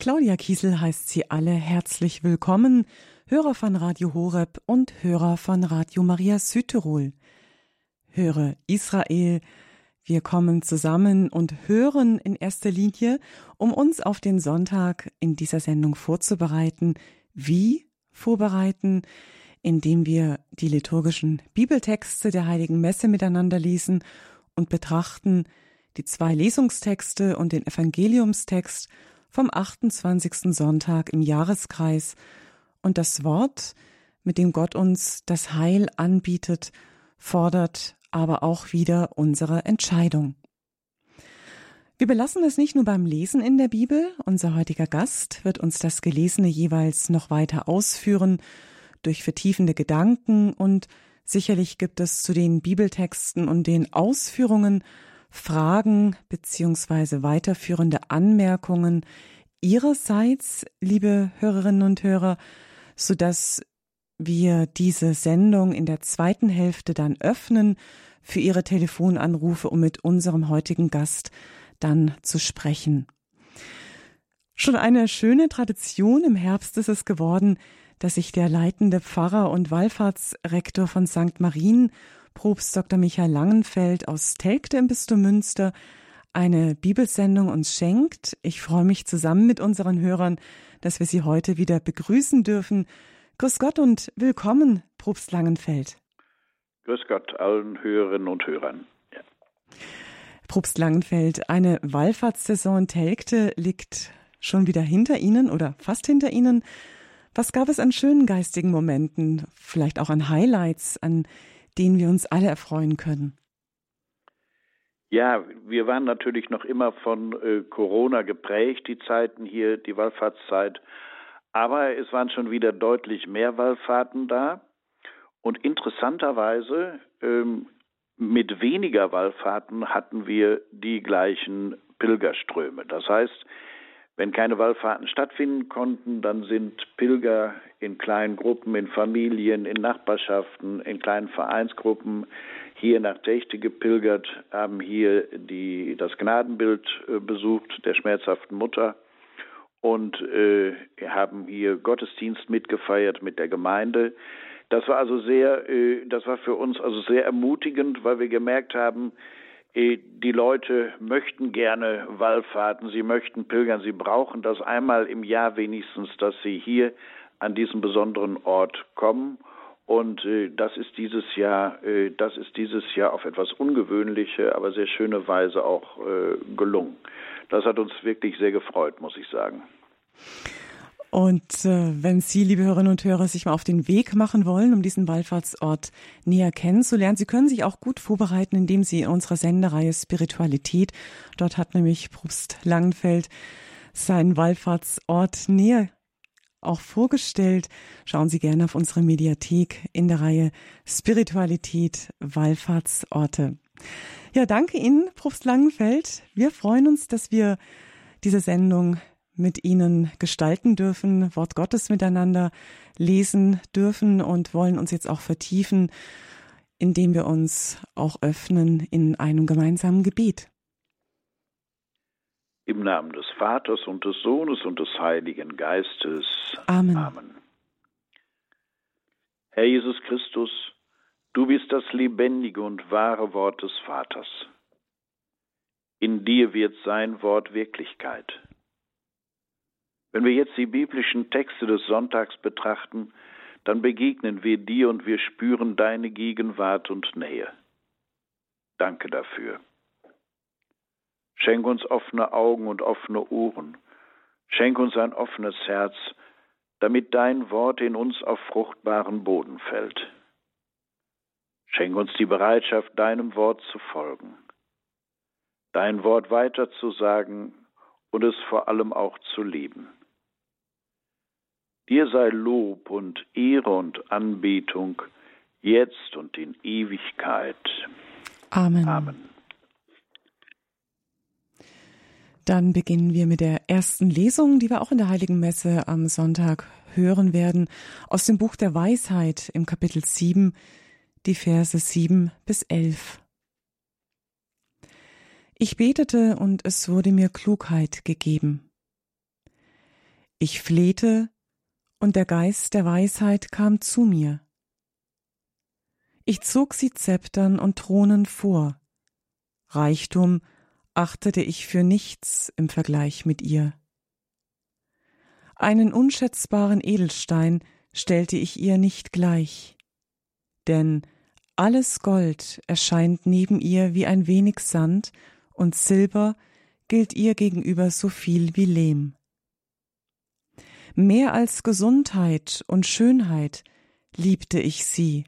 Claudia Kiesel heißt Sie alle herzlich willkommen, Hörer von Radio Horeb und Hörer von Radio Maria Südtirol. Höre Israel, wir kommen zusammen und hören in erster Linie, um uns auf den Sonntag in dieser Sendung vorzubereiten. Wie vorbereiten? Indem wir die liturgischen Bibeltexte der Heiligen Messe miteinander lesen und betrachten, die zwei Lesungstexte und den Evangeliumstext vom 28. Sonntag im Jahreskreis und das Wort, mit dem Gott uns das Heil anbietet, fordert aber auch wieder unsere Entscheidung. Wir belassen es nicht nur beim Lesen in der Bibel, unser heutiger Gast wird uns das Gelesene jeweils noch weiter ausführen durch vertiefende Gedanken und sicherlich gibt es zu den Bibeltexten und den Ausführungen Fragen beziehungsweise weiterführende Anmerkungen Ihrerseits, liebe Hörerinnen und Hörer, so dass wir diese Sendung in der zweiten Hälfte dann öffnen für Ihre Telefonanrufe, um mit unserem heutigen Gast dann zu sprechen. Schon eine schöne Tradition im Herbst ist es geworden, dass sich der leitende Pfarrer und Wallfahrtsrektor von St. Marien Propst Dr. Michael Langenfeld aus Telgte im Bistum Münster eine Bibelsendung uns schenkt. Ich freue mich zusammen mit unseren Hörern, dass wir Sie heute wieder begrüßen dürfen. Grüß Gott und willkommen, Propst Langenfeld. Grüß Gott allen Hörerinnen und Hörern. Ja. Propst Langenfeld, eine Wallfahrtssaison Telgte liegt schon wieder hinter Ihnen oder fast hinter Ihnen. Was gab es an schönen geistigen Momenten, vielleicht auch an Highlights, an denen wir uns alle erfreuen können? Ja, wir waren natürlich noch immer von äh, Corona geprägt, die Zeiten hier, die Wallfahrtszeit. Aber es waren schon wieder deutlich mehr Wallfahrten da. Und interessanterweise, ähm, mit weniger Wallfahrten hatten wir die gleichen Pilgerströme. Das heißt, wenn keine Wallfahrten stattfinden konnten, dann sind Pilger in kleinen Gruppen, in Familien, in Nachbarschaften, in kleinen Vereinsgruppen hier nach Techte gepilgert, haben hier die, das Gnadenbild äh, besucht der schmerzhaften Mutter und äh, haben hier Gottesdienst mitgefeiert mit der Gemeinde. Das war also sehr, äh, das war für uns also sehr ermutigend, weil wir gemerkt haben, die Leute möchten gerne Wallfahrten, sie möchten pilgern, sie brauchen das einmal im Jahr wenigstens, dass sie hier an diesen besonderen Ort kommen. Und äh, das ist dieses Jahr, äh, das ist dieses Jahr auf etwas ungewöhnliche, aber sehr schöne Weise auch äh, gelungen. Das hat uns wirklich sehr gefreut, muss ich sagen. Und äh, wenn Sie, liebe Hörerinnen und Hörer, sich mal auf den Weg machen wollen, um diesen Wallfahrtsort näher kennenzulernen, Sie können sich auch gut vorbereiten, indem Sie in unserer Sendereihe Spiritualität, dort hat nämlich Probst Langenfeld seinen Wallfahrtsort näher auch vorgestellt. Schauen Sie gerne auf unsere Mediathek in der Reihe Spiritualität Wallfahrtsorte. Ja, danke Ihnen, Probst Langenfeld. Wir freuen uns, dass wir diese Sendung mit Ihnen gestalten dürfen, Wort Gottes miteinander lesen dürfen und wollen uns jetzt auch vertiefen, indem wir uns auch öffnen in einem gemeinsamen Gebet. Im Namen des Vaters und des Sohnes und des Heiligen Geistes. Amen. Amen. Herr Jesus Christus, du bist das lebendige und wahre Wort des Vaters. In dir wird sein Wort Wirklichkeit. Wenn wir jetzt die biblischen Texte des Sonntags betrachten, dann begegnen wir dir und wir spüren deine Gegenwart und Nähe. Danke dafür. Schenk uns offene Augen und offene Ohren. Schenk uns ein offenes Herz, damit dein Wort in uns auf fruchtbaren Boden fällt. Schenk uns die Bereitschaft, deinem Wort zu folgen, dein Wort weiterzusagen und es vor allem auch zu lieben. Dir sei Lob und Ehre und Anbetung, jetzt und in Ewigkeit. Amen. Amen. Dann beginnen wir mit der ersten Lesung, die wir auch in der Heiligen Messe am Sonntag hören werden, aus dem Buch der Weisheit im Kapitel 7, die Verse 7 bis 11. Ich betete und es wurde mir Klugheit gegeben. Ich flehte, und der Geist der Weisheit kam zu mir. Ich zog sie Zeptern und Thronen vor. Reichtum achtete ich für nichts im Vergleich mit ihr. Einen unschätzbaren Edelstein stellte ich ihr nicht gleich, denn alles Gold erscheint neben ihr wie ein wenig Sand, und Silber gilt ihr gegenüber so viel wie Lehm. Mehr als Gesundheit und Schönheit liebte ich sie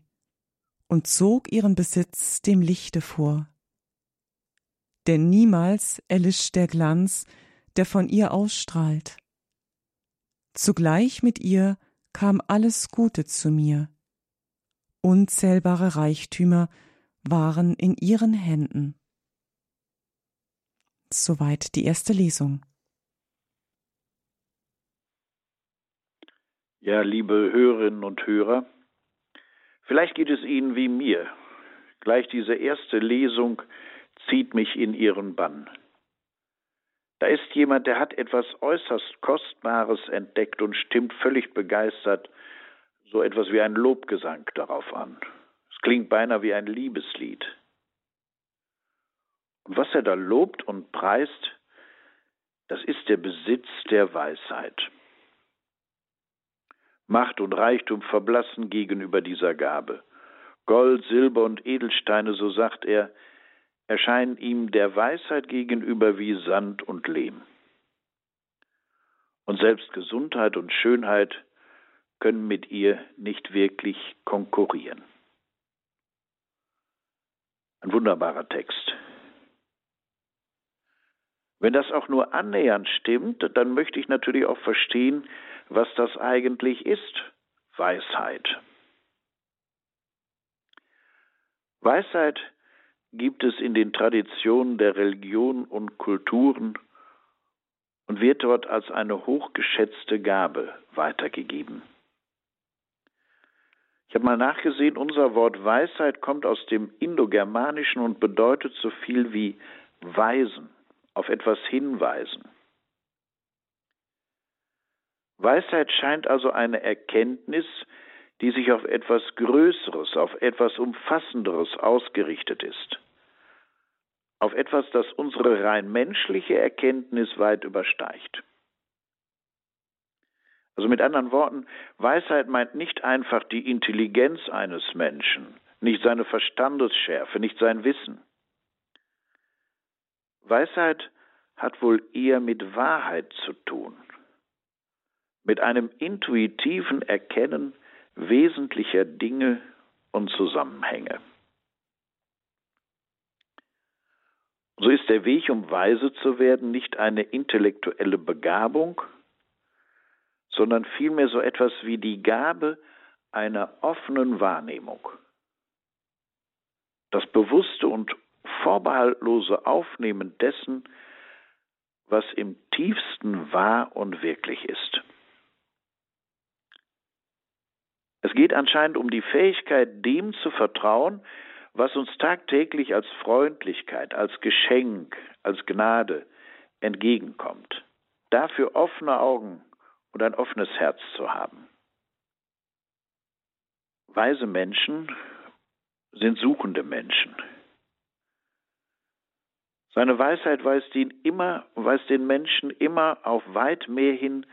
und zog ihren Besitz dem Lichte vor. Denn niemals erlischt der Glanz, der von ihr ausstrahlt. Zugleich mit ihr kam alles Gute zu mir. Unzählbare Reichtümer waren in ihren Händen. Soweit die erste Lesung. Ja, liebe Hörerinnen und Hörer, vielleicht geht es Ihnen wie mir. Gleich diese erste Lesung zieht mich in Ihren Bann. Da ist jemand, der hat etwas äußerst Kostbares entdeckt und stimmt völlig begeistert so etwas wie ein Lobgesang darauf an. Es klingt beinahe wie ein Liebeslied. Und was er da lobt und preist, das ist der Besitz der Weisheit. Macht und Reichtum verblassen gegenüber dieser Gabe. Gold, Silber und Edelsteine, so sagt er, erscheinen ihm der Weisheit gegenüber wie Sand und Lehm. Und selbst Gesundheit und Schönheit können mit ihr nicht wirklich konkurrieren. Ein wunderbarer Text. Wenn das auch nur annähernd stimmt, dann möchte ich natürlich auch verstehen, was das eigentlich ist, Weisheit. Weisheit gibt es in den Traditionen der Religion und Kulturen und wird dort als eine hochgeschätzte Gabe weitergegeben. Ich habe mal nachgesehen, unser Wort Weisheit kommt aus dem Indogermanischen und bedeutet so viel wie weisen, auf etwas hinweisen. Weisheit scheint also eine Erkenntnis, die sich auf etwas Größeres, auf etwas Umfassenderes ausgerichtet ist. Auf etwas, das unsere rein menschliche Erkenntnis weit übersteigt. Also mit anderen Worten, Weisheit meint nicht einfach die Intelligenz eines Menschen, nicht seine Verstandesschärfe, nicht sein Wissen. Weisheit hat wohl eher mit Wahrheit zu tun, mit einem intuitiven Erkennen wesentlicher Dinge und Zusammenhänge. So ist der Weg, um weise zu werden, nicht eine intellektuelle Begabung, sondern vielmehr so etwas wie die Gabe einer offenen Wahrnehmung. Das bewusste und vorbehaltlose Aufnehmen dessen, was im tiefsten wahr und wirklich ist. Es geht anscheinend um die Fähigkeit, dem zu vertrauen, was uns tagtäglich als Freundlichkeit, als Geschenk, als Gnade entgegenkommt. Dafür offene Augen und ein offenes Herz zu haben. Weise Menschen sind suchende Menschen. Seine Weisheit weist ihn immer, weist den Menschen immer auf weit mehr hin,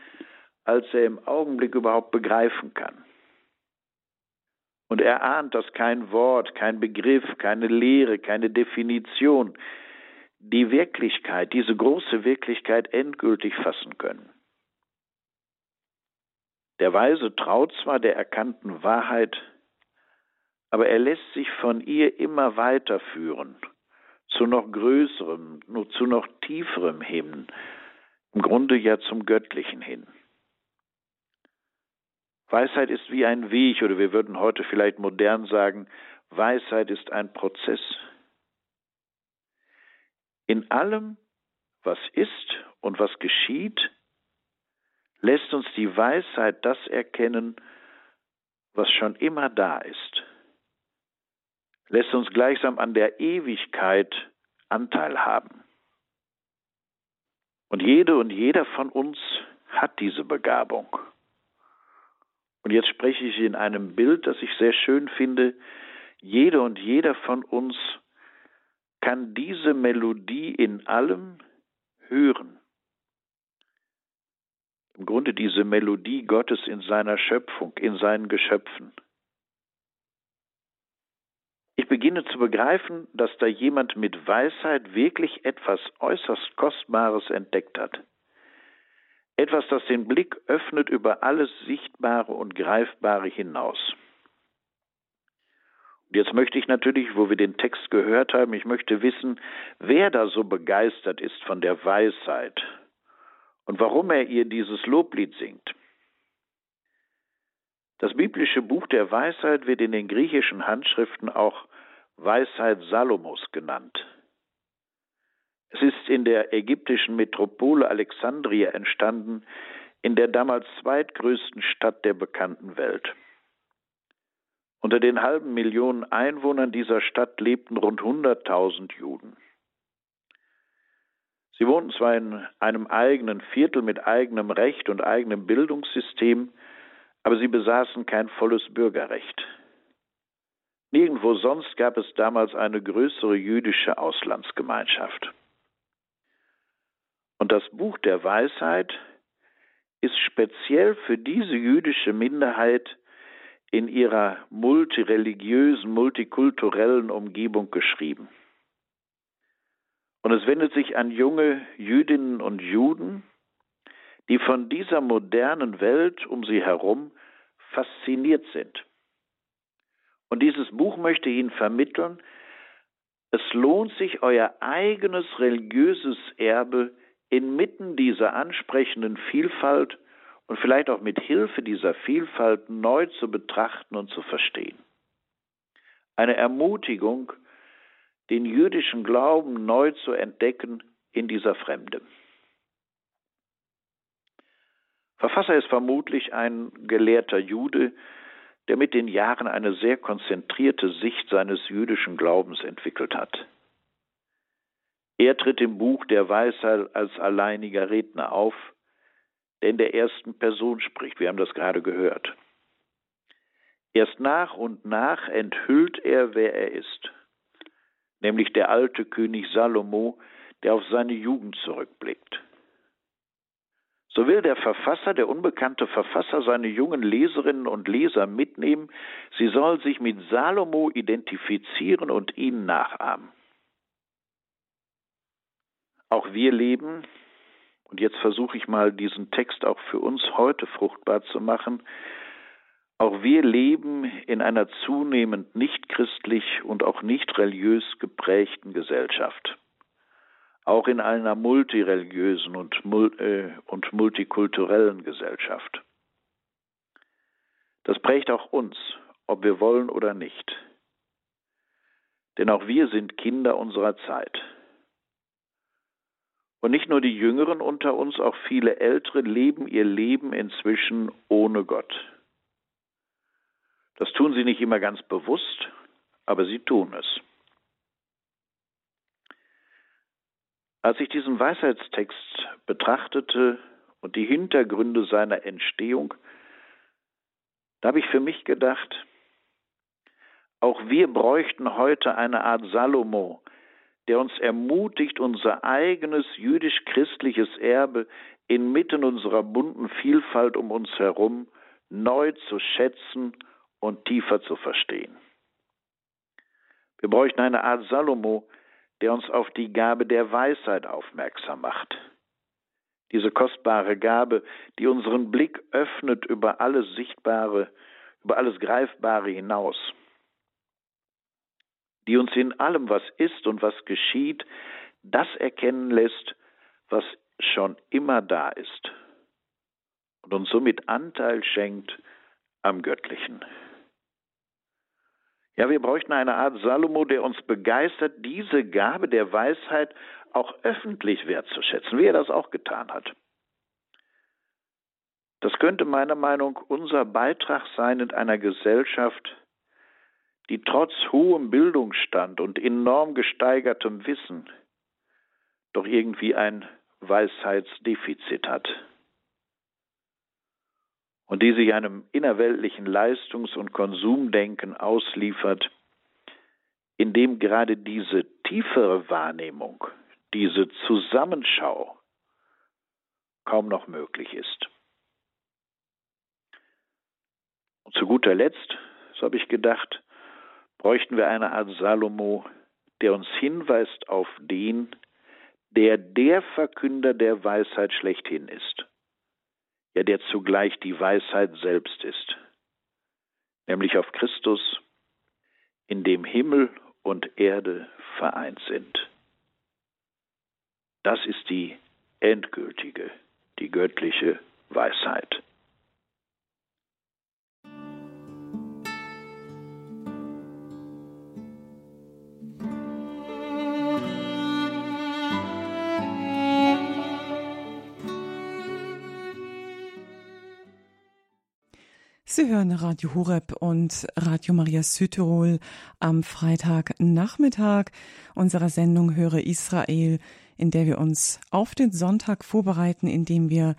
als er im Augenblick überhaupt begreifen kann. Und er ahnt, dass kein Wort, kein Begriff, keine Lehre, keine Definition die Wirklichkeit, diese große Wirklichkeit endgültig fassen können. Der Weise traut zwar der erkannten Wahrheit, aber er lässt sich von ihr immer weiter führen, zu noch größerem, nur zu noch tieferem hin, im Grunde ja zum Göttlichen hin. Weisheit ist wie ein Weg, oder wir würden heute vielleicht modern sagen, Weisheit ist ein Prozess. In allem, was ist und was geschieht, lässt uns die Weisheit das erkennen, was schon immer da ist, lässt uns gleichsam an der Ewigkeit Anteil haben. Und jede und jeder von uns hat diese Begabung. Und jetzt spreche ich in einem Bild, das ich sehr schön finde. Jede und jeder von uns kann diese Melodie in allem hören. Im Grunde diese Melodie Gottes in seiner Schöpfung, in seinen Geschöpfen. Ich beginne zu begreifen, dass da jemand mit Weisheit wirklich etwas äußerst Kostbares entdeckt hat. Etwas, das den Blick öffnet über alles Sichtbare und Greifbare hinaus. Und jetzt möchte ich natürlich, wo wir den Text gehört haben, ich möchte wissen, wer da so begeistert ist von der Weisheit und warum er ihr dieses Loblied singt. Das biblische Buch der Weisheit wird in den griechischen Handschriften auch Weisheit Salomos genannt. Es ist in der ägyptischen Metropole Alexandria entstanden, in der damals zweitgrößten Stadt der bekannten Welt. Unter den halben Millionen Einwohnern dieser Stadt lebten rund 100.000 Juden. Sie wohnten zwar in einem eigenen Viertel mit eigenem Recht und eigenem Bildungssystem, aber sie besaßen kein volles Bürgerrecht. Nirgendwo sonst gab es damals eine größere jüdische Auslandsgemeinschaft. Und das Buch der Weisheit ist speziell für diese jüdische Minderheit in ihrer multireligiösen, multikulturellen Umgebung geschrieben. Und es wendet sich an junge Jüdinnen und Juden, die von dieser modernen Welt um sie herum fasziniert sind. Und dieses Buch möchte Ihnen vermitteln, es lohnt sich, euer eigenes religiöses Erbe inmitten dieser ansprechenden Vielfalt und vielleicht auch mit Hilfe dieser Vielfalt neu zu betrachten und zu verstehen. Eine Ermutigung, den jüdischen Glauben neu zu entdecken in dieser Fremde. Verfasser ist vermutlich ein gelehrter Jude, der mit den Jahren eine sehr konzentrierte Sicht seines jüdischen Glaubens entwickelt hat. Er tritt im Buch der Weisheit als alleiniger Redner auf, der in der ersten Person spricht. Wir haben das gerade gehört. Erst nach und nach enthüllt er, wer er ist, nämlich der alte König Salomo, der auf seine Jugend zurückblickt. So will der Verfasser, der unbekannte Verfasser, seine jungen Leserinnen und Leser mitnehmen. Sie sollen sich mit Salomo identifizieren und ihn nachahmen. Auch wir leben, und jetzt versuche ich mal diesen Text auch für uns heute fruchtbar zu machen, auch wir leben in einer zunehmend nicht christlich und auch nicht religiös geprägten Gesellschaft auch in einer multireligiösen und, äh, und multikulturellen Gesellschaft. Das prägt auch uns, ob wir wollen oder nicht. Denn auch wir sind Kinder unserer Zeit. Und nicht nur die Jüngeren unter uns, auch viele Ältere leben ihr Leben inzwischen ohne Gott. Das tun sie nicht immer ganz bewusst, aber sie tun es. Als ich diesen Weisheitstext betrachtete und die Hintergründe seiner Entstehung, da habe ich für mich gedacht, auch wir bräuchten heute eine Art Salomo, der uns ermutigt, unser eigenes jüdisch-christliches Erbe inmitten unserer bunten Vielfalt um uns herum neu zu schätzen und tiefer zu verstehen. Wir bräuchten eine Art Salomo, der uns auf die Gabe der Weisheit aufmerksam macht. Diese kostbare Gabe, die unseren Blick öffnet über alles Sichtbare, über alles Greifbare hinaus, die uns in allem, was ist und was geschieht, das erkennen lässt, was schon immer da ist und uns somit Anteil schenkt am Göttlichen. Ja, wir bräuchten eine Art Salomo, der uns begeistert, diese Gabe der Weisheit auch öffentlich wertzuschätzen, wie er das auch getan hat. Das könnte meiner Meinung nach unser Beitrag sein in einer Gesellschaft, die trotz hohem Bildungsstand und enorm gesteigertem Wissen doch irgendwie ein Weisheitsdefizit hat. und die sich einem innerweltlichen Leistungs- und Konsumdenken ausliefert, in dem gerade diese tiefere Wahrnehmung, diese Zusammenschau kaum noch möglich ist. Und zu guter Letzt, so habe ich gedacht, bräuchten wir eine Art Salomo, der uns hinweist auf den, der der Verkünder der Weisheit schlechthin ist, ja der zugleich die Weisheit selbst ist, nämlich auf Christus, in dem Himmel und Erde vereint sind. Das ist die endgültige, die göttliche Weisheit. Sie hören Radio Horeb und Radio Maria Südtirol am Freitagnachmittag unserer Sendung Höre Israel, in der wir uns auf den Sonntag vorbereiten, indem wir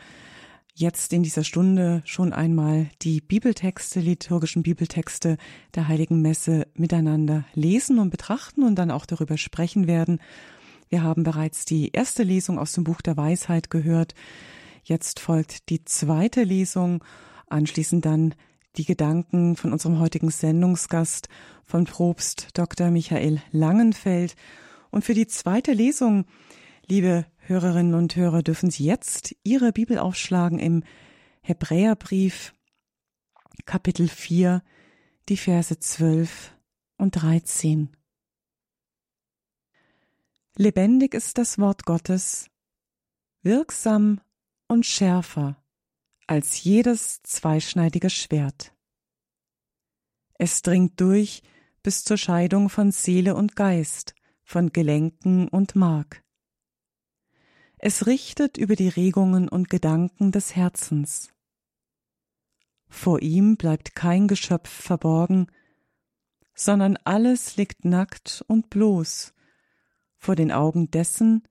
jetzt in dieser Stunde schon einmal die Bibeltexte, liturgischen Bibeltexte der Heiligen Messe miteinander lesen und betrachten und dann auch darüber sprechen werden. Wir haben bereits die erste Lesung aus dem Buch der Weisheit gehört. Jetzt folgt die zweite Lesung Anschließend dann die Gedanken von unserem heutigen Sendungsgast, von Probst Dr. Michael Langenfeld. Und für die zweite Lesung, liebe Hörerinnen und Hörer, dürfen Sie jetzt Ihre Bibel aufschlagen im Hebräerbrief, Kapitel 4, die Verse 12 und 13. Lebendig ist das Wort Gottes, wirksam und schärfer als jedes zweischneidige Schwert. Es dringt durch bis zur Scheidung von Seele und Geist, von Gelenken und Mark. Es richtet über die Regungen und Gedanken des Herzens. Vor ihm bleibt kein Geschöpf verborgen, sondern alles liegt nackt und bloß vor den Augen dessen,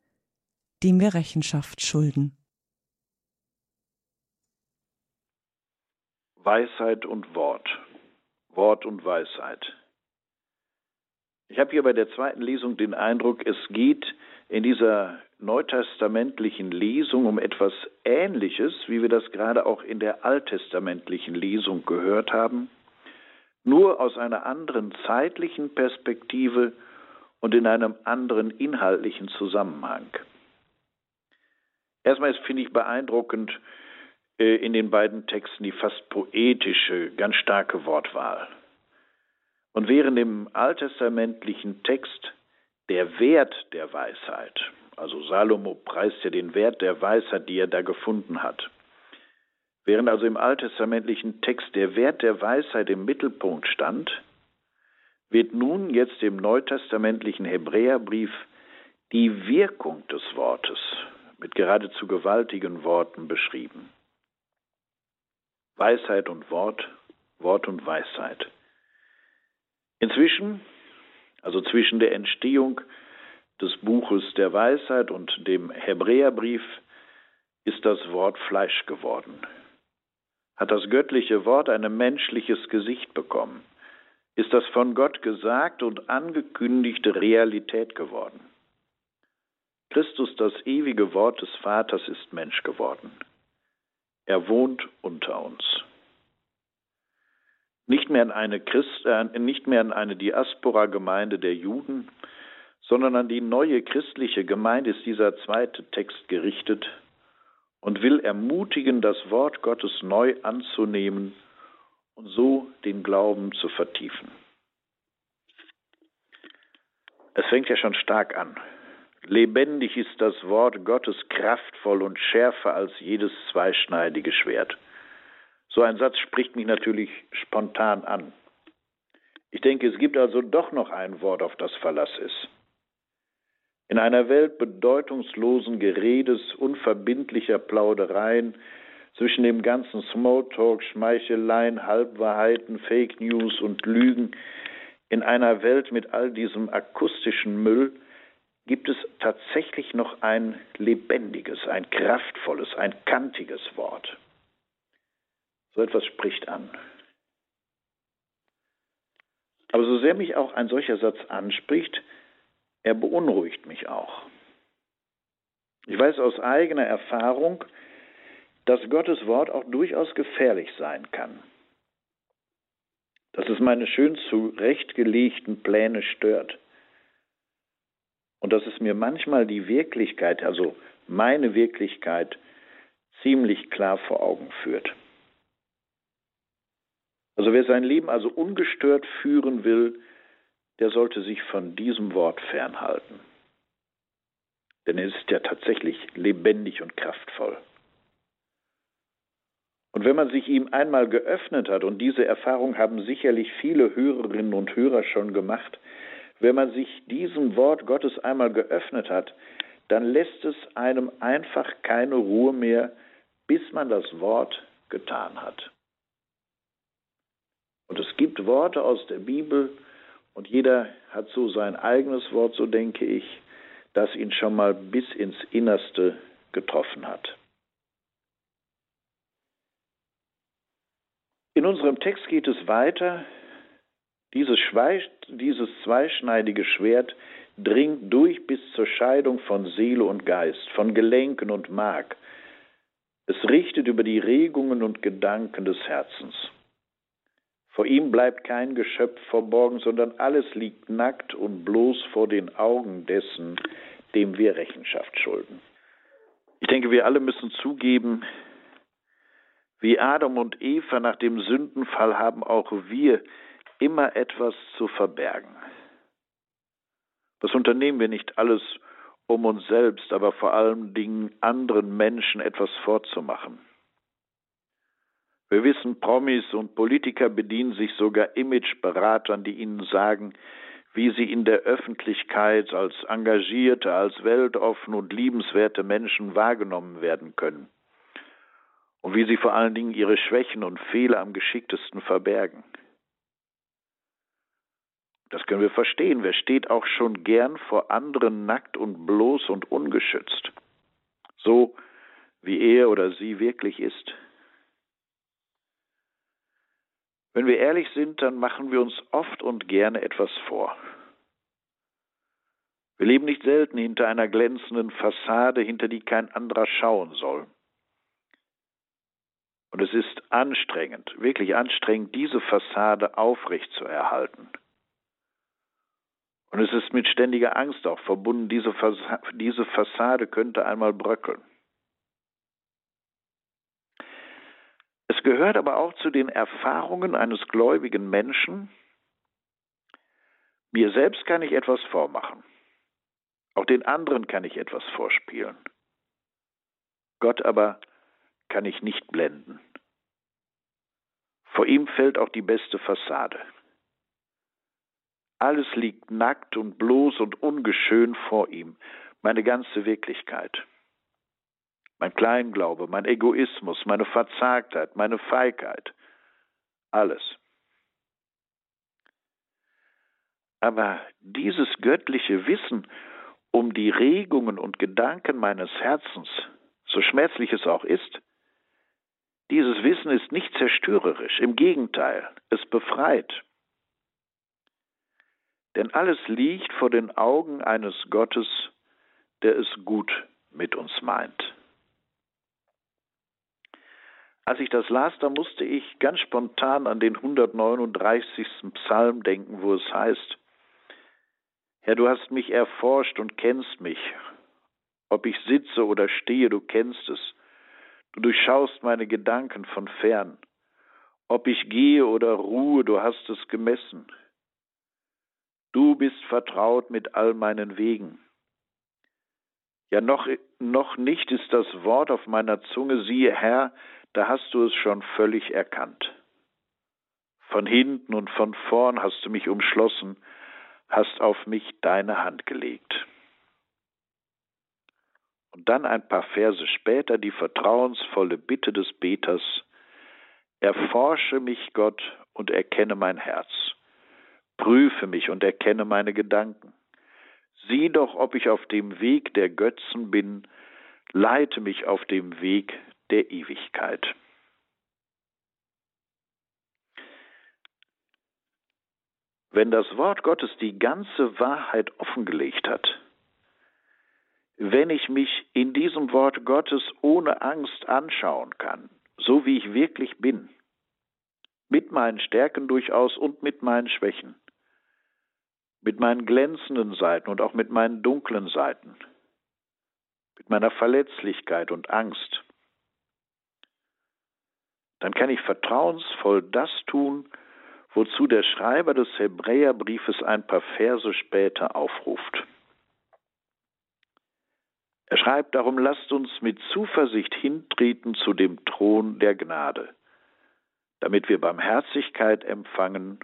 dem wir Rechenschaft schulden. Weisheit und Wort. Wort und Weisheit. Ich habe hier bei der zweiten Lesung den Eindruck, es geht in dieser neutestamentlichen Lesung um etwas Ähnliches, wie wir das gerade auch in der alttestamentlichen Lesung gehört haben, nur aus einer anderen zeitlichen Perspektive und in einem anderen inhaltlichen Zusammenhang. Erstmal finde ich beeindruckend, in den beiden Texten die fast poetische, ganz starke Wortwahl. Und während im alttestamentlichen Text der Wert der Weisheit, also Salomo preist ja den Wert der Weisheit, die er da gefunden hat, während also im alttestamentlichen Text der Wert der Weisheit im Mittelpunkt stand, wird nun jetzt im neutestamentlichen Hebräerbrief die Wirkung des Wortes mit geradezu gewaltigen Worten beschrieben. Weisheit und Wort, Wort und Weisheit. Inzwischen, also zwischen der Entstehung des Buches der Weisheit und dem Hebräerbrief, ist das Wort Fleisch geworden. Hat das göttliche Wort ein menschliches Gesicht bekommen? Ist das von Gott gesagt und angekündigte Realität geworden? Christus, das ewige Wort des Vaters, ist Mensch geworden. Er wohnt unter uns. Nicht mehr an eine, Christ, äh, nicht mehr an eine Diaspora-Gemeinde der Juden, sondern an die neue christliche Gemeinde ist dieser zweite Text gerichtet und will ermutigen, das Wort Gottes neu anzunehmen und so den Glauben zu vertiefen. Es fängt ja schon stark an. Lebendig ist das Wort Gottes kraftvoll und schärfer als jedes zweischneidige Schwert. So ein Satz spricht mich natürlich spontan an. Ich denke, es gibt also doch noch ein Wort, auf das Verlass ist. In einer Welt bedeutungslosen Geredes, unverbindlicher Plaudereien, zwischen dem ganzen Smalltalk, Schmeicheleien, Halbwahrheiten, Fake News und Lügen, in einer Welt mit all diesem akustischen Müll, gibt es tatsächlich noch ein lebendiges, ein kraftvolles, ein kantiges Wort. So etwas spricht an. Aber so sehr mich auch ein solcher Satz anspricht, er beunruhigt mich auch. Ich weiß aus eigener Erfahrung, dass Gottes Wort auch durchaus gefährlich sein kann. Dass es meine schön zurechtgelegten Pläne stört. Und dass es mir manchmal die Wirklichkeit, also meine Wirklichkeit, ziemlich klar vor Augen führt. Also wer sein Leben also ungestört führen will, der sollte sich von diesem Wort fernhalten. Denn es ist ja tatsächlich lebendig und kraftvoll. Und wenn man sich ihm einmal geöffnet hat, und diese Erfahrung haben sicherlich viele Hörerinnen und Hörer schon gemacht, wenn man sich diesem Wort Gottes einmal geöffnet hat, dann lässt es einem einfach keine Ruhe mehr, bis man das Wort getan hat. Und es gibt Worte aus der Bibel, und jeder hat so sein eigenes Wort, so denke ich, das ihn schon mal bis ins Innerste getroffen hat. In unserem Text geht es weiter. Dieses, dieses zweischneidige Schwert dringt durch bis zur Scheidung von Seele und Geist, von Gelenken und Mark. Es richtet über die Regungen und Gedanken des Herzens. Vor ihm bleibt kein Geschöpf verborgen, sondern alles liegt nackt und bloß vor den Augen dessen, dem wir Rechenschaft schulden. Ich denke, wir alle müssen zugeben, wie Adam und Eva nach dem Sündenfall haben auch wir immer etwas zu verbergen. Was unternehmen wir nicht alles, um uns selbst, aber vor allen Dingen anderen Menschen etwas vorzumachen? Wir wissen, Promis und Politiker bedienen sich sogar Imageberatern, die ihnen sagen, wie sie in der Öffentlichkeit als engagierte, als weltoffen und liebenswerte Menschen wahrgenommen werden können. Und wie sie vor allen Dingen ihre Schwächen und Fehler am geschicktesten verbergen. Das können wir verstehen. Wer steht auch schon gern vor anderen nackt und bloß und ungeschützt? So wie er oder sie wirklich ist. Wenn wir ehrlich sind, dann machen wir uns oft und gerne etwas vor. Wir leben nicht selten hinter einer glänzenden Fassade, hinter die kein anderer schauen soll. Und es ist anstrengend, wirklich anstrengend, diese Fassade aufrecht zu erhalten. Und es ist mit ständiger Angst auch verbunden, diese, Fassade könnte einmal bröckeln. Es gehört aber auch zu den Erfahrungen eines gläubigen Menschen, mir selbst kann ich etwas vormachen. Auch den anderen kann ich etwas vorspielen. Gott aber kann ich nicht blenden. Vor ihm fällt auch die beste Fassade. Alles liegt nackt und bloß und ungeschön vor ihm, meine ganze Wirklichkeit mein Kleinglaube, mein Egoismus, meine Verzagtheit, meine Feigheit, alles. Aber dieses göttliche Wissen um die Regungen und Gedanken meines Herzens, so schmerzlich es auch ist, dieses Wissen ist nicht zerstörerisch, im Gegenteil, es befreit. Denn alles liegt vor den Augen eines Gottes, der es gut mit uns meint. Als ich das las, da musste ich ganz spontan an den 139. Psalm denken, wo es heißt, Herr, du hast mich erforscht und kennst mich. Ob ich sitze oder stehe, du kennst es. Du durchschaust meine Gedanken von fern. Ob ich gehe oder ruhe, du hast es gemessen. Du bist vertraut mit all meinen Wegen. Ja, noch, noch nicht ist das Wort auf meiner Zunge, siehe Herr, da hast du es schon völlig erkannt. Von hinten und von vorn hast du mich umschlossen, hast auf mich deine Hand gelegt. Und dann ein paar Verse später die vertrauensvolle Bitte des Beters, Erforsche mich, Gott, und erkenne mein Herz. Prüfe mich und erkenne meine Gedanken. Sieh doch, ob ich auf dem Weg der Götzen bin, leite mich auf dem Weg der Ewigkeit. Wenn das Wort Gottes die ganze Wahrheit offengelegt hat, wenn ich mich in diesem Wort Gottes ohne Angst anschauen kann, so wie ich wirklich bin, mit meinen Stärken durchaus und mit meinen Schwächen, mit meinen glänzenden Seiten und auch mit meinen dunklen Seiten, mit meiner Verletzlichkeit und Angst, dann kann ich vertrauensvoll das tun, wozu der Schreiber des Hebräerbriefes ein paar Verse später aufruft. Er schreibt darum, lasst uns mit Zuversicht hintreten zu dem Thron der Gnade, damit wir Barmherzigkeit empfangen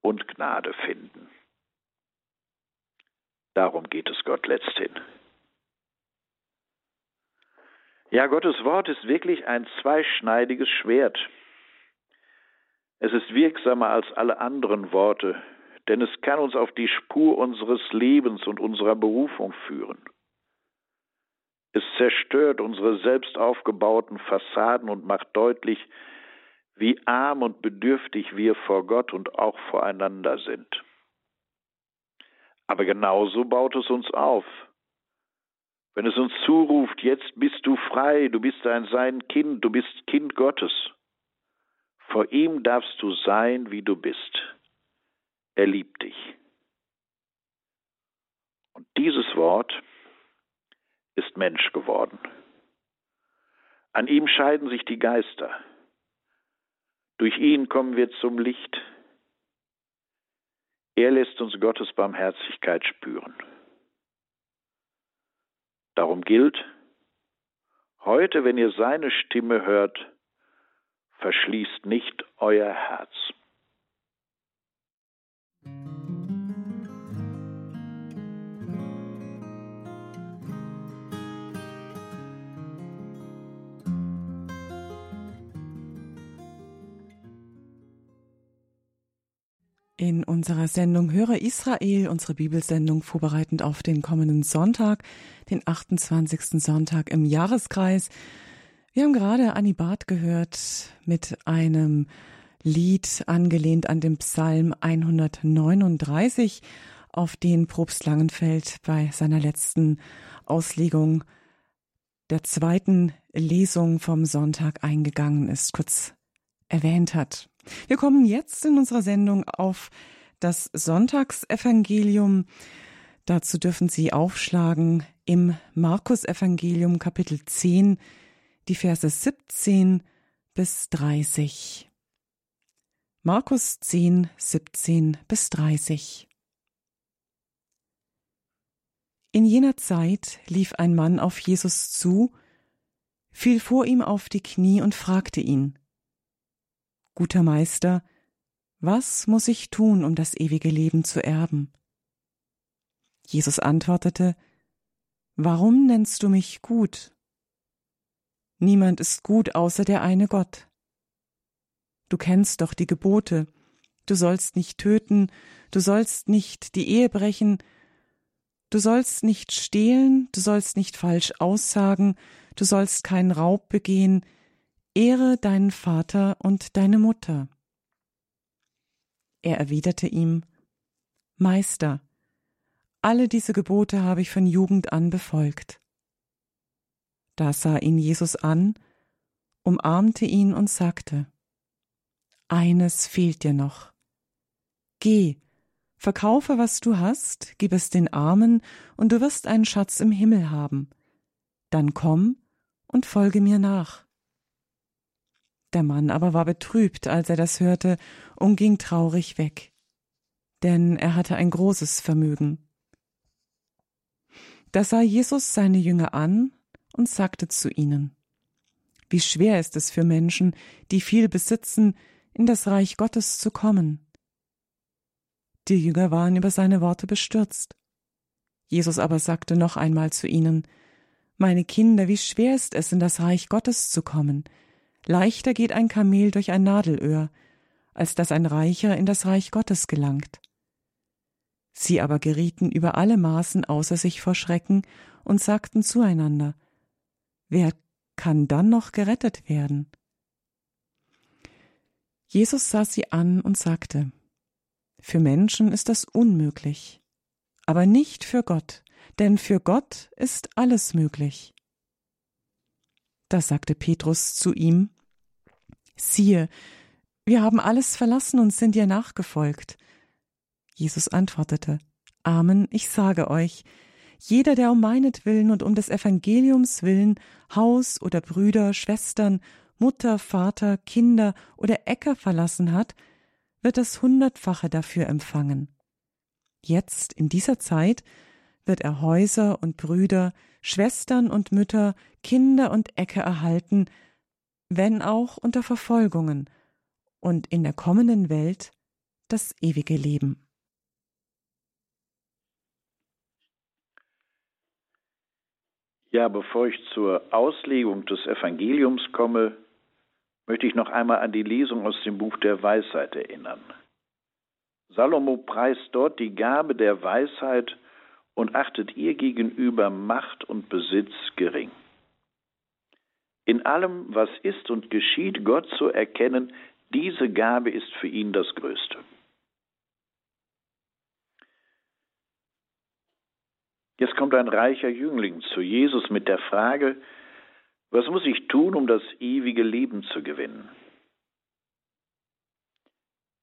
und Gnade finden. Darum geht es Gott letzthin. Ja, Gottes Wort ist wirklich ein zweischneidiges Schwert. Es ist wirksamer als alle anderen Worte, denn es kann uns auf die Spur unseres Lebens und unserer Berufung führen. Es zerstört unsere selbst aufgebauten Fassaden und macht deutlich, wie arm und bedürftig wir vor Gott und auch voreinander sind. Aber genauso baut es uns auf. Wenn es uns zuruft, jetzt bist du frei, du bist ein sein Kind, du bist Kind Gottes. Vor ihm darfst du sein, wie du bist. Er liebt dich. Und dieses Wort ist Mensch geworden. An ihm scheiden sich die Geister. Durch ihn kommen wir zum Licht. Er lässt uns Gottes Barmherzigkeit spüren. Darum gilt, heute, wenn ihr seine Stimme hört, verschließt nicht euer Herz. In unserer Sendung Höre Israel, unsere Bibelsendung vorbereitend auf den kommenden Sonntag, den 28. Sonntag im Jahreskreis. Wir haben gerade Annie Barth gehört mit einem Lied angelehnt an den Psalm 139, auf den Probst Langenfeld bei seiner letzten Auslegung der zweiten Lesung vom Sonntag eingegangen ist, kurz erwähnt hat. Wir kommen jetzt in unserer Sendung auf das Sonntagsevangelium. Dazu dürfen Sie aufschlagen im Markus-Evangelium Kapitel 10, die Verse 17 bis 30. Markus 10, 17 bis 30. In jener Zeit lief ein Mann auf Jesus zu, fiel vor ihm auf die Knie und fragte ihn, Guter Meister, was muss ich tun, um das ewige Leben zu erben? Jesus antwortete, Warum nennst du mich gut? Niemand ist gut außer der eine Gott. Du kennst doch die Gebote, du sollst nicht töten, du sollst nicht die Ehe brechen, du sollst nicht stehlen, du sollst nicht falsch aussagen, du sollst keinen Raub begehen, Ehre deinen Vater und deine Mutter. Er erwiderte ihm Meister, alle diese Gebote habe ich von Jugend an befolgt. Da sah ihn Jesus an, umarmte ihn und sagte Eines fehlt dir noch. Geh, verkaufe, was du hast, gib es den Armen, und du wirst einen Schatz im Himmel haben. Dann komm und folge mir nach. Der Mann aber war betrübt, als er das hörte, und ging traurig weg, denn er hatte ein großes Vermögen. Da sah Jesus seine Jünger an und sagte zu ihnen, Wie schwer ist es für Menschen, die viel besitzen, in das Reich Gottes zu kommen. Die Jünger waren über seine Worte bestürzt. Jesus aber sagte noch einmal zu ihnen, Meine Kinder, wie schwer ist es, in das Reich Gottes zu kommen, Leichter geht ein Kamel durch ein Nadelöhr, als dass ein Reicher in das Reich Gottes gelangt. Sie aber gerieten über alle Maßen außer sich vor Schrecken und sagten zueinander, Wer kann dann noch gerettet werden? Jesus sah sie an und sagte, Für Menschen ist das unmöglich, aber nicht für Gott, denn für Gott ist alles möglich. Da sagte Petrus zu ihm, Siehe, wir haben alles verlassen und sind dir nachgefolgt. Jesus antwortete, Amen, ich sage euch, jeder, der um meinetwillen und um des Evangeliums willen Haus oder Brüder, Schwestern, Mutter, Vater, Kinder oder Äcker verlassen hat, wird das Hundertfache dafür empfangen. Jetzt, in dieser Zeit, wird er Häuser und Brüder, Schwestern und Mütter, Kinder und Äcker erhalten, wenn auch unter Verfolgungen, und in der kommenden Welt das ewige Leben. Ja, bevor ich zur Auslegung des Evangeliums komme, möchte ich noch einmal an die Lesung aus dem Buch der Weisheit erinnern. Salomo preist dort die Gabe der Weisheit und achtet ihr gegenüber Macht und Besitz gering. In allem, was ist und geschieht, Gott zu erkennen, diese Gabe ist für ihn das Größte. Jetzt kommt ein reicher Jüngling zu Jesus mit der Frage, was muss ich tun, um das ewige Leben zu gewinnen?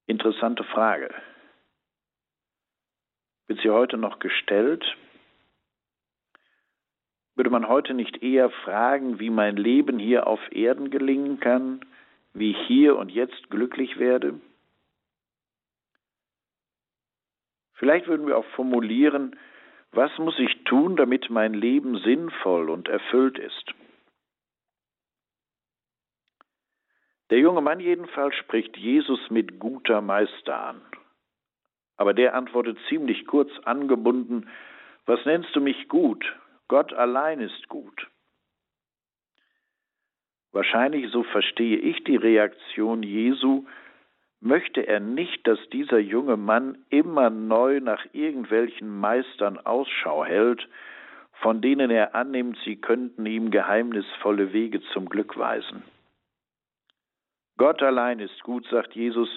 Interessante Frage. Wird sie heute noch gestellt? Würde man heute nicht eher fragen, wie mein Leben hier auf Erden gelingen kann, wie ich hier und jetzt glücklich werde? Vielleicht würden wir auch formulieren, was muss ich tun, damit mein Leben sinnvoll und erfüllt ist? Der junge Mann jedenfalls spricht Jesus mit guter Meister an. Aber der antwortet ziemlich kurz angebunden, was nennst du mich gut? Gott allein ist gut. Wahrscheinlich, so verstehe ich die Reaktion Jesu, möchte er nicht, dass dieser junge Mann immer neu nach irgendwelchen Meistern Ausschau hält, von denen er annimmt, sie könnten ihm geheimnisvolle Wege zum Glück weisen. Gott allein ist gut, sagt Jesus,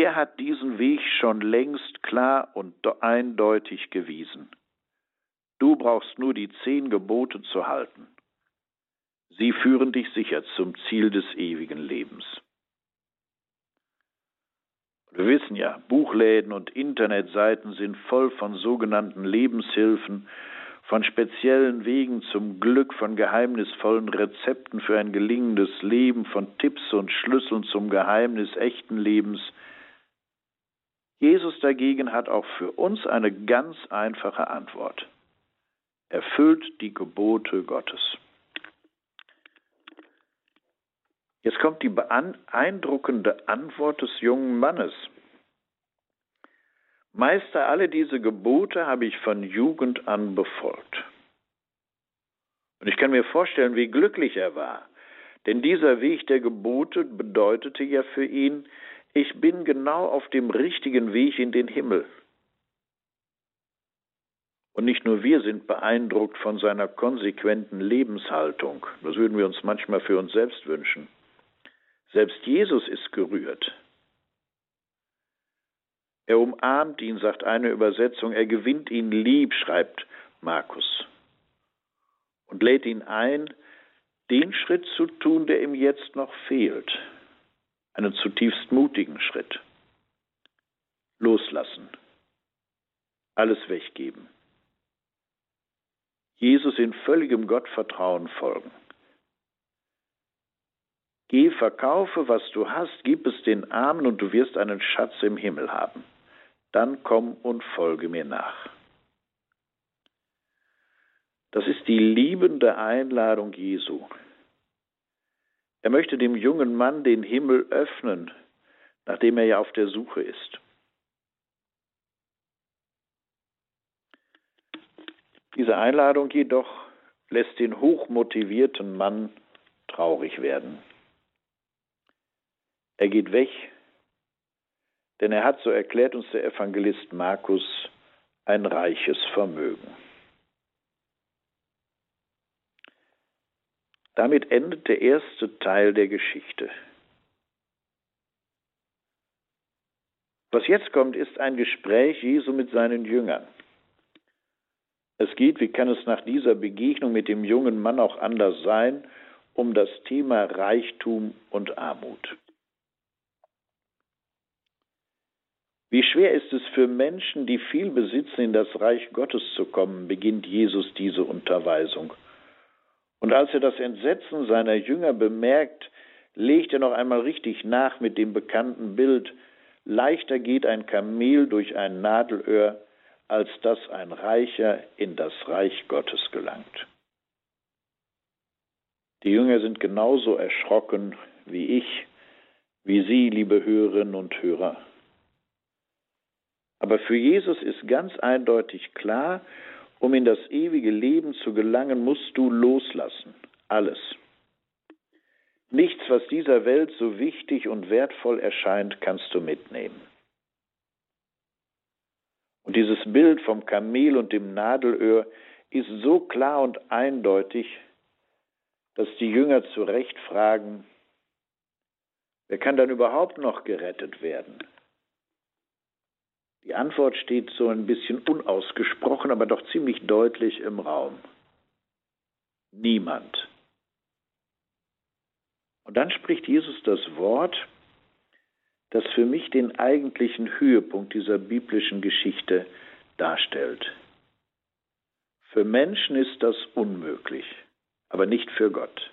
er hat diesen Weg schon längst klar und eindeutig gewiesen. Du brauchst nur die zehn Gebote zu halten. Sie führen dich sicher zum Ziel des ewigen Lebens. Wir wissen ja, Buchläden und Internetseiten sind voll von sogenannten Lebenshilfen, von speziellen Wegen zum Glück, von geheimnisvollen Rezepten für ein gelingendes Leben, von Tipps und Schlüsseln zum Geheimnis echten Lebens. Jesus dagegen hat auch für uns eine ganz einfache Antwort. Erfüllt die Gebote Gottes. Jetzt kommt die beeindruckende Antwort des jungen Mannes. Meister, alle diese Gebote habe ich von Jugend an befolgt. Und ich kann mir vorstellen, wie glücklich er war. Denn dieser Weg der Gebote bedeutete ja für ihn, ich bin genau auf dem richtigen Weg in den Himmel. Und nicht nur wir sind beeindruckt von seiner konsequenten Lebenshaltung, das würden wir uns manchmal für uns selbst wünschen. Selbst Jesus ist gerührt. Er umarmt ihn, sagt eine Übersetzung, er gewinnt ihn lieb, schreibt Markus, und lädt ihn ein, den Schritt zu tun, der ihm jetzt noch fehlt, einen zutiefst mutigen Schritt. Loslassen, alles weggeben. Jesus in völligem Gottvertrauen folgen. Geh, verkaufe, was du hast, gib es den Armen und du wirst einen Schatz im Himmel haben. Dann komm und folge mir nach. Das ist die liebende Einladung Jesu. Er möchte dem jungen Mann den Himmel öffnen, nachdem er ja auf der Suche ist. Diese Einladung jedoch lässt den hochmotivierten Mann traurig werden. Er geht weg, denn er hat, so erklärt uns der Evangelist Markus, ein reiches Vermögen. Damit endet der erste Teil der Geschichte. Was jetzt kommt, ist ein Gespräch Jesu mit seinen Jüngern. Es geht, wie kann es nach dieser Begegnung mit dem jungen Mann auch anders sein, um das Thema Reichtum und Armut. Wie schwer ist es für Menschen, die viel besitzen, in das Reich Gottes zu kommen, beginnt Jesus diese Unterweisung. Und als er das Entsetzen seiner Jünger bemerkt, legt er noch einmal richtig nach mit dem bekannten Bild, leichter geht ein Kamel durch ein Nadelöhr, als dass ein Reicher in das Reich Gottes gelangt. Die Jünger sind genauso erschrocken wie ich, wie Sie, liebe Hörerinnen und Hörer. Aber für Jesus ist ganz eindeutig klar, um in das ewige Leben zu gelangen, musst du loslassen. Alles. Nichts, was dieser Welt so wichtig und wertvoll erscheint, kannst du mitnehmen. Und dieses Bild vom Kamel und dem Nadelöhr ist so klar und eindeutig, dass die Jünger zu Recht fragen, wer kann dann überhaupt noch gerettet werden? Die Antwort steht so ein bisschen unausgesprochen, aber doch ziemlich deutlich im Raum. Niemand. Und dann spricht Jesus das Wort, das für mich den eigentlichen Höhepunkt dieser biblischen Geschichte darstellt. Für Menschen ist das unmöglich, aber nicht für Gott.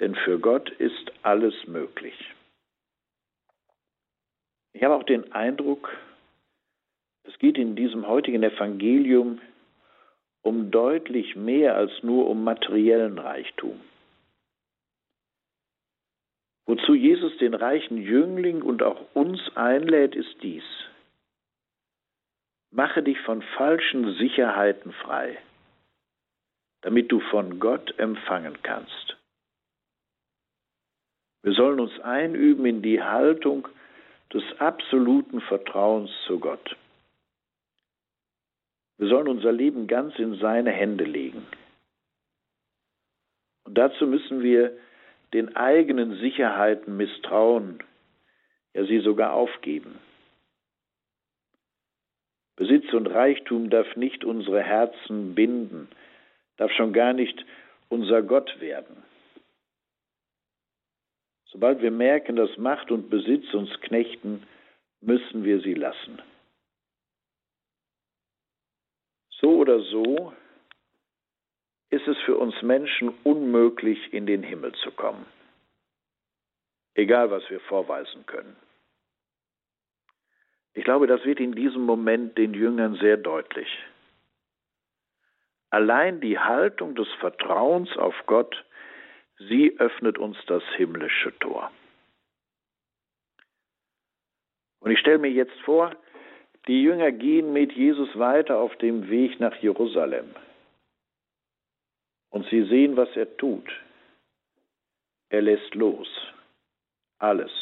Denn für Gott ist alles möglich. Ich habe auch den Eindruck, es geht in diesem heutigen Evangelium um deutlich mehr als nur um materiellen Reichtum. Wozu Jesus den reichen Jüngling und auch uns einlädt, ist dies. Mache dich von falschen Sicherheiten frei, damit du von Gott empfangen kannst. Wir sollen uns einüben in die Haltung, des absoluten Vertrauens zu Gott. Wir sollen unser Leben ganz in seine Hände legen. Und dazu müssen wir den eigenen Sicherheiten misstrauen, ja sie sogar aufgeben. Besitz und Reichtum darf nicht unsere Herzen binden, darf schon gar nicht unser Gott werden. Sobald wir merken, dass Macht und Besitz uns knechten, müssen wir sie lassen. So oder so ist es für uns Menschen unmöglich, in den Himmel zu kommen. Egal, was wir vorweisen können. Ich glaube, das wird in diesem Moment den Jüngern sehr deutlich. Allein die Haltung des Vertrauens auf Gott Sie öffnet uns das himmlische Tor. Und ich stelle mir jetzt vor, die Jünger gehen mit Jesus weiter auf dem Weg nach Jerusalem. Und sie sehen, was er tut. Er lässt los. Alles.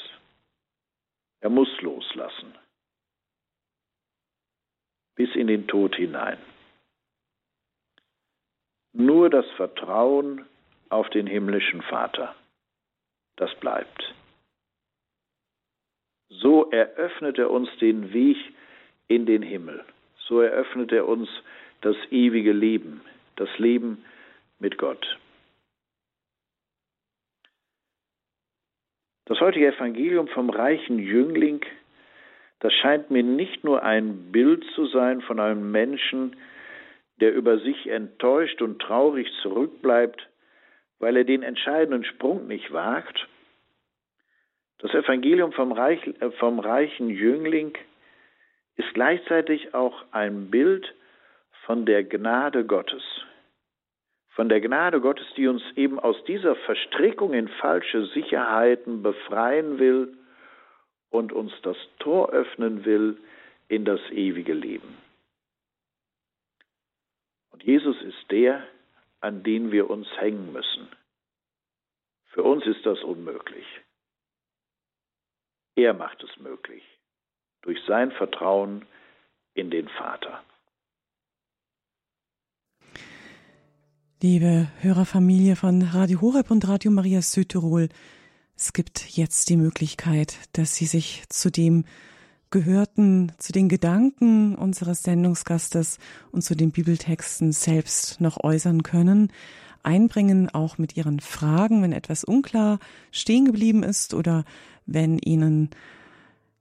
Er muss loslassen. Bis in den Tod hinein. Nur das Vertrauen auf den himmlischen Vater. Das bleibt. So eröffnet er uns den Weg in den Himmel. So eröffnet er uns das ewige Leben, das Leben mit Gott. Das heutige Evangelium vom reichen Jüngling, das scheint mir nicht nur ein Bild zu sein von einem Menschen, der über sich enttäuscht und traurig zurückbleibt, weil er den entscheidenden Sprung nicht wagt. Das Evangelium vom, Reich, äh, vom reichen Jüngling ist gleichzeitig auch ein Bild von der Gnade Gottes. Von der Gnade Gottes, die uns eben aus dieser Verstrickung in falsche Sicherheiten befreien will und uns das Tor öffnen will in das ewige Leben. Und Jesus ist der, an den wir uns hängen müssen. Für uns ist das unmöglich. Er macht es möglich durch sein Vertrauen in den Vater. Liebe Hörerfamilie von Radio Horeb und Radio Maria Südtirol, es gibt jetzt die Möglichkeit, dass Sie sich zu dem Gehörten, zu den Gedanken unseres Sendungsgastes und zu den Bibeltexten selbst noch äußern können, einbringen, auch mit Ihren Fragen, wenn etwas unklar stehen geblieben ist oder wenn Ihnen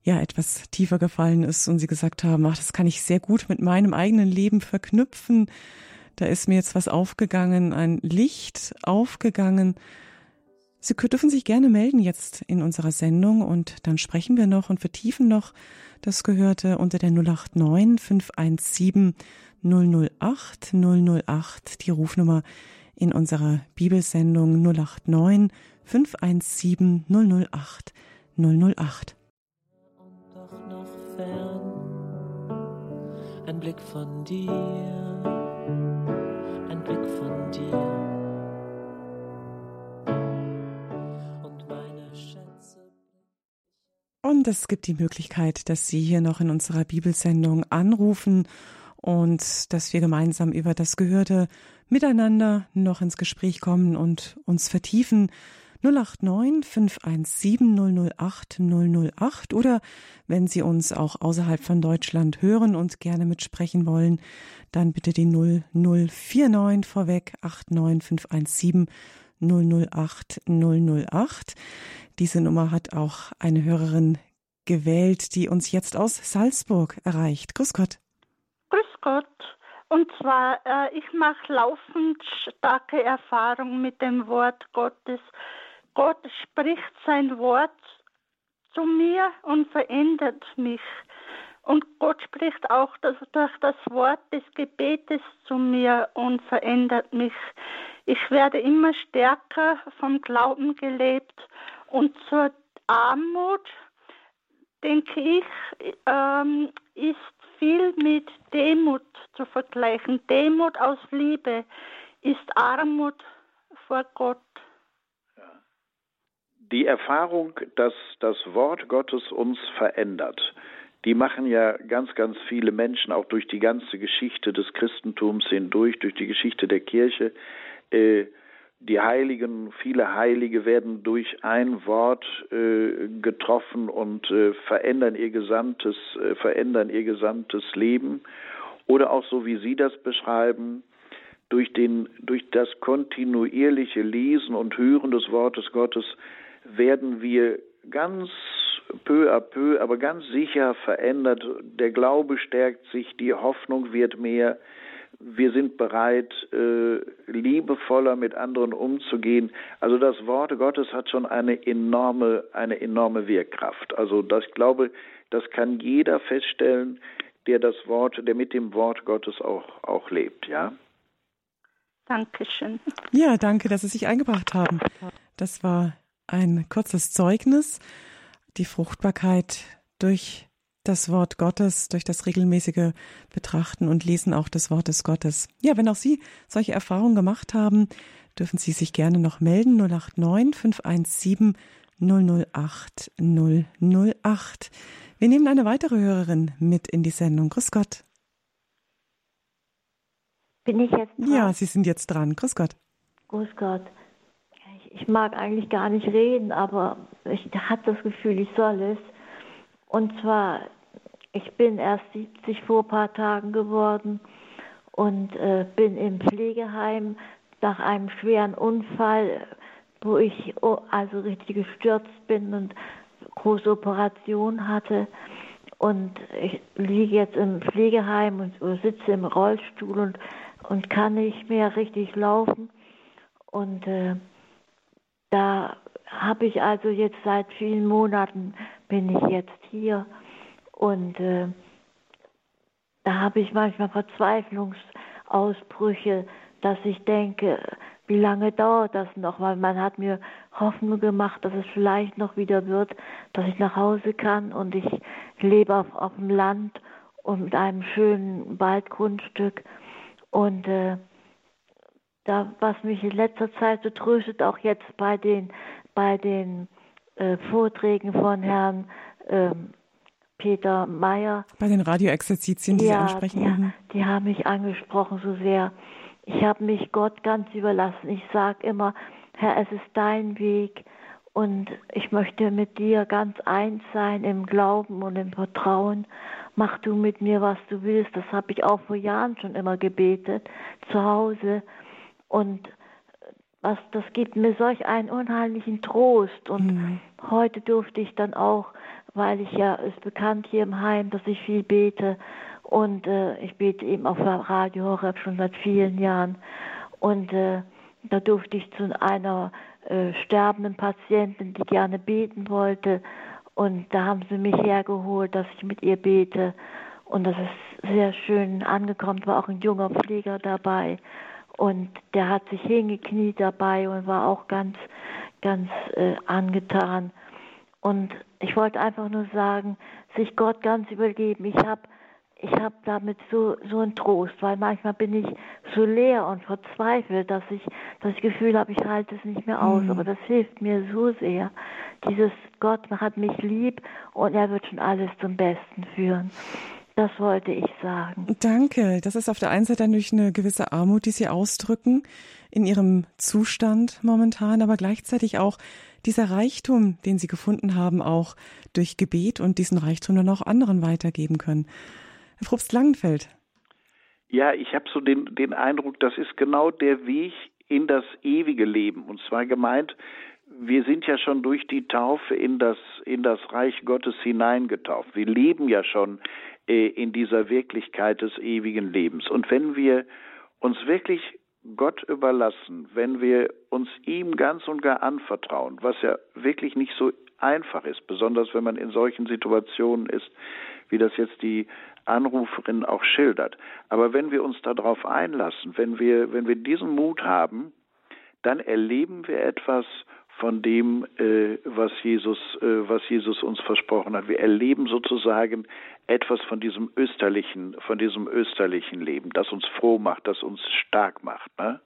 ja etwas tiefer gefallen ist und Sie gesagt haben, ach, das kann ich sehr gut mit meinem eigenen Leben verknüpfen. Da ist mir jetzt was aufgegangen, ein Licht aufgegangen. Sie dürfen sich gerne melden jetzt in unserer Sendung und dann sprechen wir noch und vertiefen noch das Gehörte unter der 089 517 008 008, die Rufnummer in unserer Bibelsendung 089 517 008 008. Und doch noch fern, ein Blick von dir, ein Blick von dir. Und es gibt die Möglichkeit, dass Sie hier noch in unserer Bibelsendung anrufen und dass wir gemeinsam über das Gehörte miteinander noch ins Gespräch kommen und uns vertiefen. 089 517 008 008 oder wenn Sie uns auch außerhalb von Deutschland hören und gerne mitsprechen wollen, dann bitte die 0049 vorweg 89517 008 008. Diese Nummer hat auch eine Hörerin gewählt, die uns jetzt aus Salzburg erreicht. Grüß Gott. Grüß Gott. Und zwar, äh, ich mache laufend starke Erfahrungen mit dem Wort Gottes. Gott spricht sein Wort zu mir und verändert mich. Und Gott spricht auch das, durch das Wort des Gebetes zu mir und verändert mich. Ich werde immer stärker vom Glauben gelebt und zur Armut, denke ich, ähm, ist viel mit Demut zu vergleichen. Demut aus Liebe ist Armut vor Gott. Die Erfahrung, dass das Wort Gottes uns verändert, die machen ja ganz, ganz viele Menschen auch durch die ganze Geschichte des Christentums hindurch, durch die Geschichte der Kirche. Äh, die Heiligen, viele Heilige werden durch ein Wort äh, getroffen und äh, verändern ihr gesamtes, äh, verändern ihr gesamtes Leben. Oder auch so wie Sie das beschreiben, durch den, durch das kontinuierliche Lesen und Hören des Wortes Gottes werden wir ganz peu à peu, aber ganz sicher verändert. Der Glaube stärkt sich, die Hoffnung wird mehr, wir sind bereit, äh, liebevoller mit anderen umzugehen. Also das Wort Gottes hat schon eine enorme, eine enorme Wirkkraft. Also das, ich glaube, das kann jeder feststellen, der das Wort, der mit dem Wort Gottes auch, auch lebt, ja. Dankeschön. Ja, danke, dass Sie sich eingebracht haben. Das war ein kurzes Zeugnis. Die Fruchtbarkeit durch das Wort Gottes, durch das regelmäßige Betrachten und Lesen auch des Wortes Gottes. Ja, wenn auch Sie solche Erfahrungen gemacht haben, dürfen Sie sich gerne noch melden. 089 517 008 008. Wir nehmen eine weitere Hörerin mit in die Sendung. Grüß Gott. Bin ich jetzt dran? Ja, Sie sind jetzt dran. Grüß Gott. Grüß Gott. Ich, ich mag eigentlich gar nicht reden, aber ich habe das Gefühl, ich soll es. Und zwar, ich bin erst 70 vor ein paar Tagen geworden und äh, bin im Pflegeheim nach einem schweren Unfall, wo ich oh, also richtig gestürzt bin und große Operation hatte. Und ich liege jetzt im Pflegeheim und sitze im Rollstuhl und, und kann nicht mehr richtig laufen. Und äh, da habe ich also jetzt seit vielen Monaten bin ich jetzt hier und äh, da habe ich manchmal Verzweiflungsausbrüche, dass ich denke, wie lange dauert das noch? Weil man hat mir Hoffnung gemacht, dass es vielleicht noch wieder wird, dass ich nach Hause kann und ich lebe auf, auf dem Land und mit einem schönen Waldgrundstück und äh, da, was mich in letzter Zeit so tröstet, auch jetzt bei den, bei den äh, Vorträgen von Herrn ähm, Peter Meyer. Bei den Radioexerzitien, die ja, Sie ansprechen. Ja, mhm. die haben mich angesprochen so sehr. Ich habe mich Gott ganz überlassen. Ich sage immer, Herr, es ist dein Weg Und ich möchte mit dir ganz eins sein im Glauben und im Vertrauen. Mach du mit mir, was du willst. Das habe ich auch vor Jahren schon immer gebetet, zu Hause. Und was, das gibt mir solch einen unheimlichen Trost. Und mhm. heute durfte ich dann auch, weil ich ja, ist bekannt hier im Heim, dass ich viel bete. Und äh, ich bete eben auf Radio Horeb schon seit vielen Jahren. Und äh, da durfte ich zu einer äh, sterbenden Patientin, die gerne beten wollte. Und da haben sie mich hergeholt, dass ich mit ihr bete. Und das ist sehr schön angekommen. War auch ein junger Pfleger dabei. Und der hat sich hingekniet dabei und war auch ganz, ganz äh, angetan. Und ich wollte einfach nur sagen, sich Gott ganz übergeben. Ich habe ich habe damit so, so einen Trost, weil manchmal bin ich so leer und verzweifelt, dass ich das Gefühl habe, ich halte es nicht mehr aus. Mhm. Aber das hilft mir so sehr. Dieses Gott hat mich lieb und er wird schon alles zum Besten führen. Das wollte ich sagen. Danke. Das ist auf der einen Seite natürlich eine gewisse Armut, die Sie ausdrücken in Ihrem Zustand momentan, aber gleichzeitig auch dieser Reichtum, den Sie gefunden haben, auch durch Gebet und diesen Reichtum dann auch anderen weitergeben können. Herr Probst Langenfeld. Ja, ich habe so den, den Eindruck, das ist genau der Weg in das ewige Leben. Und zwar gemeint, wir sind ja schon durch die Taufe in das, in das Reich Gottes hineingetauft. Wir leben ja schon in dieser Wirklichkeit des ewigen Lebens. Und wenn wir uns wirklich Gott überlassen, wenn wir uns ihm ganz und gar anvertrauen, was ja wirklich nicht so einfach ist, besonders wenn man in solchen Situationen ist, wie das jetzt die Anruferin auch schildert. Aber wenn wir uns darauf einlassen, wenn wir, wenn wir diesen Mut haben, dann erleben wir etwas, von dem, äh, was Jesus, äh, was Jesus uns versprochen hat. Wir erleben sozusagen etwas von diesem österlichen, von diesem österlichen Leben, das uns froh macht, das uns stark macht. Ne?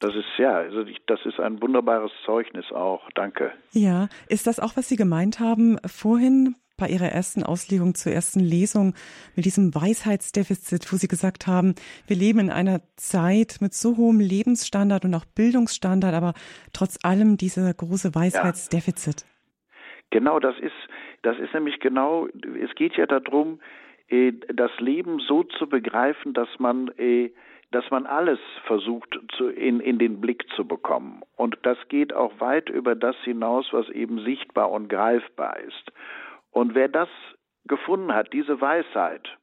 Das ist ja, also ich, das ist ein wunderbares Zeugnis auch. Danke. Ja, ist das auch, was Sie gemeint haben vorhin bei Ihrer ersten Auslegung zur ersten Lesung mit diesem Weisheitsdefizit, wo Sie gesagt haben, wir leben in einer Zeit mit so hohem Lebensstandard und auch Bildungsstandard, aber trotz allem dieser große Weisheitsdefizit. Ja. Genau, das ist, das ist nämlich genau, es geht ja darum, äh, das Leben so zu begreifen, dass man, äh, dass man alles versucht in, in den Blick zu bekommen. Und das geht auch weit über das hinaus, was eben sichtbar und greifbar ist. Und wer das gefunden hat, diese Weisheit,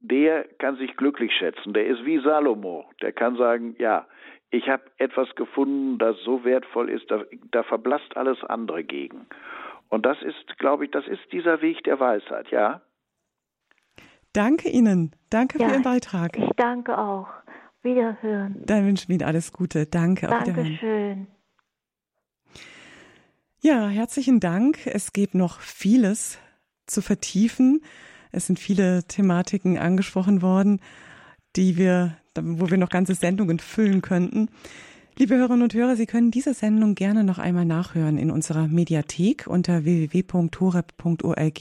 der kann sich glücklich schätzen. Der ist wie Salomo. Der kann sagen, ja, ich habe etwas gefunden, das so wertvoll ist, da, da verblasst alles andere gegen. Und das ist, glaube ich, das ist dieser Weg der Weisheit, ja? Danke Ihnen. Danke ja, für Ihren Beitrag. Ich danke auch. Wiederhören. Dann wünschen wir Ihnen alles Gute. Danke. Dankeschön. Ja, herzlichen Dank. Es gibt noch vieles zu vertiefen. Es sind viele Thematiken angesprochen worden, die wir, wo wir noch ganze Sendungen füllen könnten. Liebe Hörerinnen und Hörer, Sie können diese Sendung gerne noch einmal nachhören in unserer Mediathek unter www.horeb.org.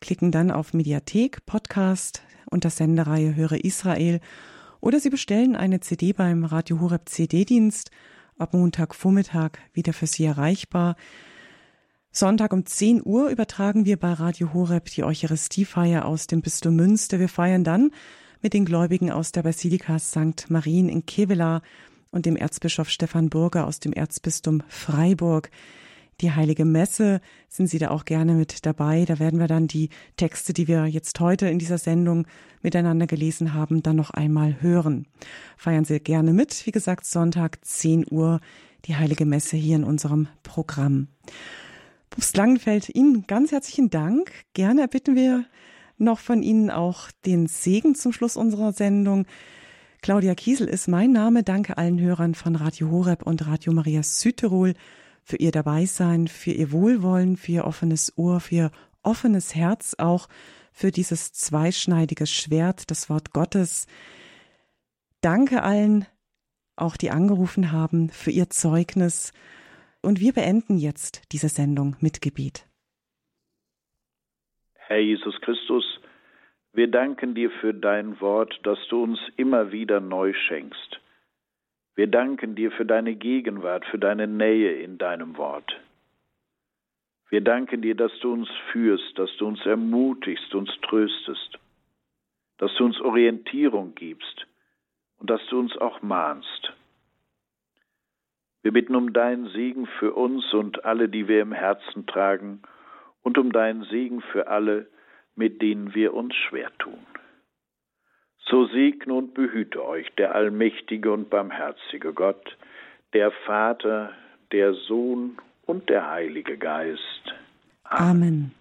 Klicken dann auf Mediathek, Podcast unter Sendereihe Höre Israel oder Sie bestellen eine CD beim Radio Horeb CD-Dienst ab Montagvormittag wieder für Sie erreichbar. Sonntag um 10 Uhr übertragen wir bei Radio Horeb die Eucharistiefeier aus dem Bistum Münster. Wir feiern dann mit den Gläubigen aus der Basilika St. Marien in Kevela und dem Erzbischof Stefan Burger aus dem Erzbistum Freiburg die Heilige Messe sind Sie da auch gerne mit dabei. Da werden wir dann die Texte, die wir jetzt heute in dieser Sendung miteinander gelesen haben, dann noch einmal hören. Feiern Sie gerne mit. Wie gesagt, Sonntag 10 Uhr die Heilige Messe hier in unserem Programm. Propst Langenfeld, Ihnen ganz herzlichen Dank. Gerne erbitten wir noch von Ihnen auch den Segen zum Schluss unserer Sendung. Claudia Kiesel ist mein Name. Danke allen Hörern von Radio Horeb und Radio Maria Südtirol für ihr Dabeisein, für ihr Wohlwollen, für ihr offenes Ohr, für ihr offenes Herz, auch für dieses zweischneidige Schwert, das Wort Gottes. Danke allen, auch die angerufen haben, für ihr Zeugnis. Und wir beenden jetzt diese Sendung mit Gebet. Herr Jesus Christus, wir danken dir für dein Wort, das du uns immer wieder neu schenkst. Wir danken dir für deine Gegenwart, für deine Nähe in deinem Wort. Wir danken dir, dass du uns führst, dass du uns ermutigst, uns tröstest, dass du uns Orientierung gibst und dass du uns auch mahnst. Wir bitten um deinen Segen für uns und alle, die wir im Herzen tragen, und um deinen Segen für alle, mit denen wir uns schwer tun. So segne und behüte euch der allmächtige und barmherzige Gott, der Vater, der Sohn und der Heilige Geist. Amen.